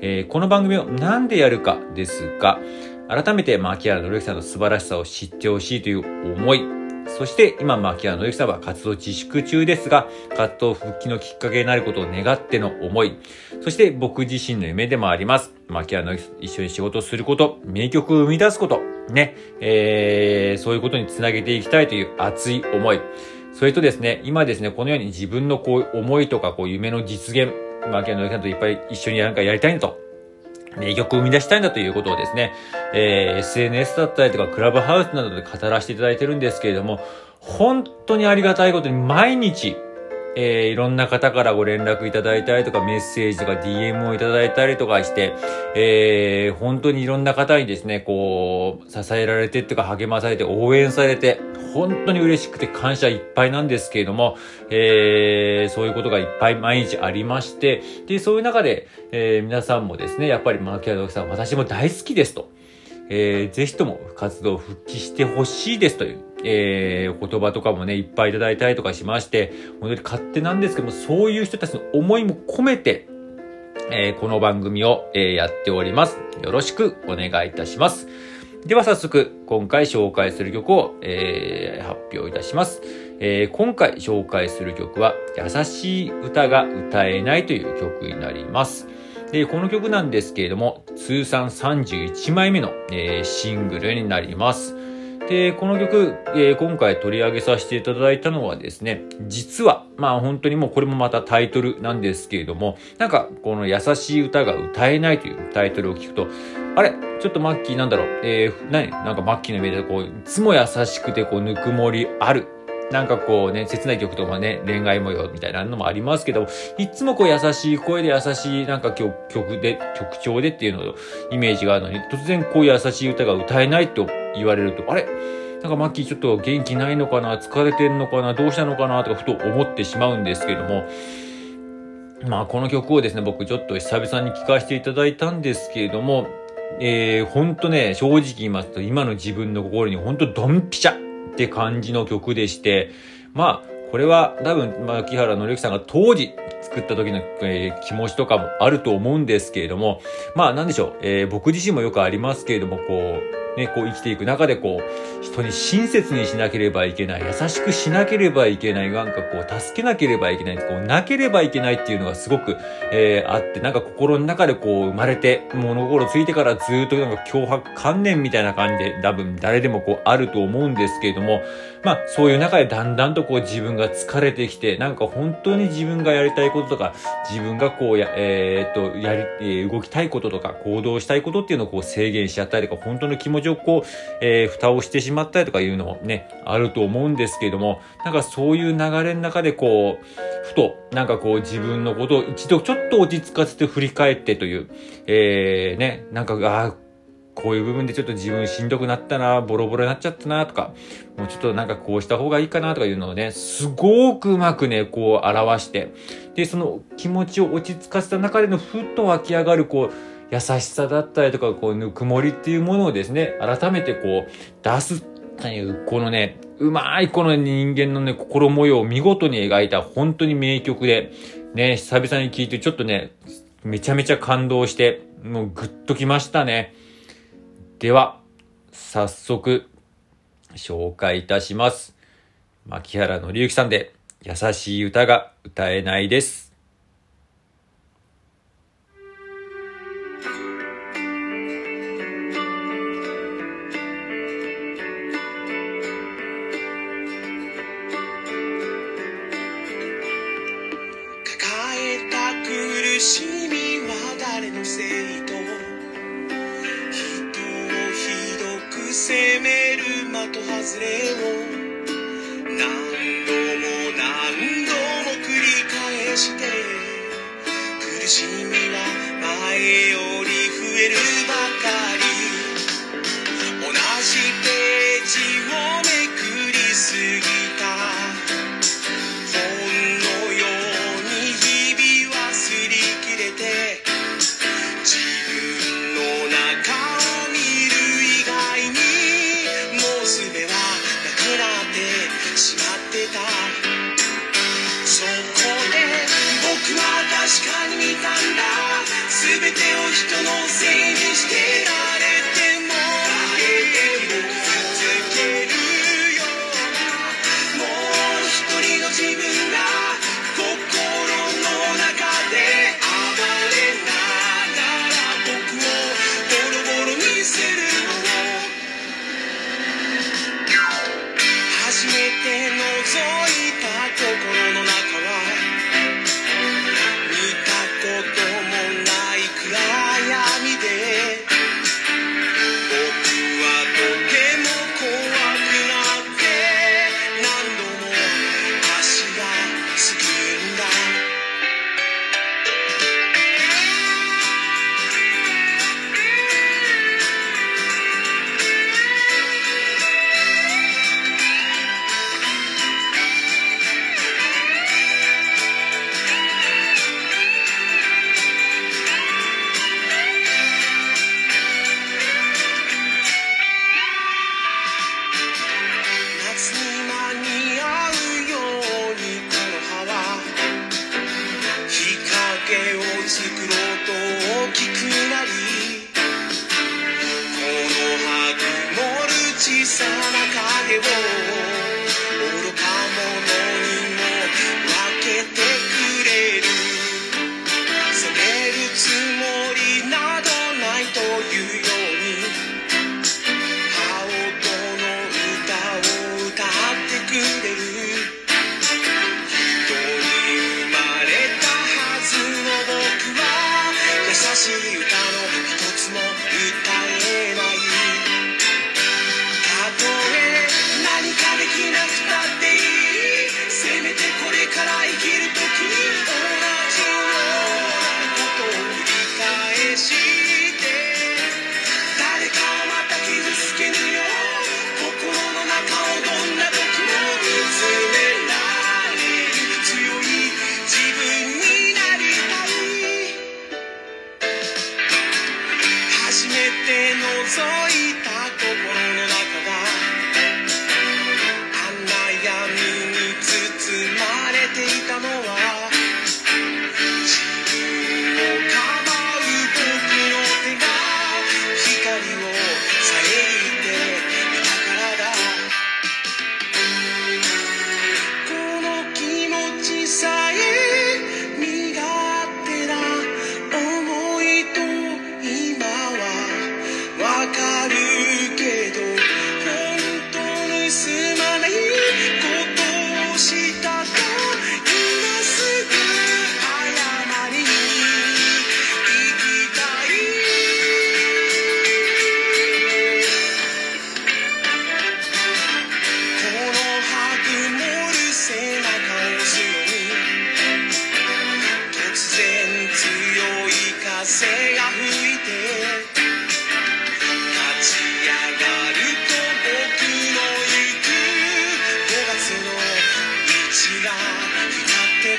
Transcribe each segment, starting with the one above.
えーこの番組をなんでやるかですが、改めて牧原紀之さんの素晴らしさを知ってほしいという思い、そして今、牧原紀之さんは活動自粛中ですが、活動復帰のきっかけになることを願っての思い、そして僕自身の夢でもあります。牧原の之さん一緒に仕事すること、名曲を生み出すこと、ね、えー、そういうことにつなげていきたいという熱い思い。それとですね、今ですね、このように自分のこう思いとかこう夢の実現、牧原のさんといっぱい一緒になんかやりたいんだと。名曲を生み出したいんだということをですね、えー SNS だったりとかクラブハウスなどで語らせていただいてるんですけれども、本当にありがたいことに毎日、えーいろんな方からご連絡いただいたりとか、メッセージとか DM をいただいたりとかして、えー本当にいろんな方にですね、こう、支えられてっていうか励まされて応援されて、本当に嬉しくて感謝いっぱいなんですけれども、えーそういうことがいっぱい毎日ありまして、で、そういう中で、えー皆さんもですね、やっぱり牧原さん、私も大好きですと。えーぜひとも活動復帰してほしいですという、えーお言葉とかもね、いっぱいいただいたりとかしまして、本当に勝手なんですけども、そういう人たちの思いも込めて、えーこの番組を、えーやっております。よろしくお願いいたします。では早速、今回紹介する曲を、えー発表いたします。えー今回紹介する曲は、優しい歌が歌えないという曲になります。で、この曲なんですけれども、通算31枚目の、えーシングルになります。で、この曲、えー今回取り上げさせていただいたのはですね、実は、まあ本当にもうこれもまたタイトルなんですけれども、なんかこの優しい歌が歌えないというタイトルを聞くと、あれ？ちょっとマッキーなんだろう。えー、何？なんかマッキーのイメージでこう、いつも優しくてこう、ぬくもりある。なんかこうね、切ない曲とかね、恋愛模様みたいなのもありますけど、いつもこう優しい声で優しいなんか曲曲で、曲調でっていうのをイメージがあるのに、突然こう優しい歌が歌えないと言われると、あれ？なんかマッキーちょっと元気ないのかな？疲れてんのかな？どうしたのかな？とかふと思ってしまうんですけども、まあこの曲をですね、僕ちょっと久々に聴かせていただいたんですけれども、えー、ほんとね、正直言いますと今の自分の心にほんとドンピシャって感じの曲でして、まあこれは多分、まあ、木原紀之さんが当時作った時の、えー気持ちとかもあると思うんですけれども、まあなんでしょう、えー僕自身もよくありますけれども、こう、ね、こう生きていく。中でこう、人に親切にしなければいけない、優しくしなければいけない、なんかこう、助けなければいけない、こう、なければいけないっていうのがすごく、えーあって、なんか心の中でこう、生まれて、物心ついてからずっとなんか脅迫観念みたいな感じで、多分誰でもこう、あると思うんですけれども、まあ、そういう中でだんだんとこう、自分が疲れてきて、なんか本当に自分がやりたいこととか、自分がこうや、えーっと、やり、動きたいこととか、行動したいことっていうのをこう制限しちゃったりとか、本当の気持ちをこう、えー蓋をしてしまったりとかいうのもね、あると思うんですけれども、なんかそういう流れの中でこう、ふと、なんかこう自分のことを一度ちょっと落ち着かせて振り返ってという、えー、ね、なんか、あーこういう部分でちょっと自分しんどくなったな、ボロボロになっちゃったな、とか、もうちょっとなんかこうした方がいいかな、とかいうのをね、すごくうまくね、こう表して、で、その気持ちを落ち着かせた中でのふっと湧き上がる、こう、優しさだったりとか、こう、ぬくもりっていうものをですね、改めてこう、出すという、このね、うまいこの人間のね、心模様を見事に描いた本当に名曲で、ね、久々に聴いてちょっとね、めちゃめちゃ感動して、もうグッときましたね。では、早速、紹介いたします。牧原紀之さんで、優しい歌が歌えないです。しみは誰のせいと人をひどく責める的外れを何度も何度も繰り返して苦しみ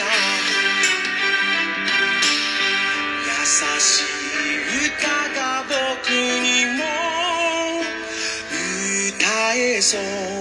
や優しい歌が僕にも歌えそう。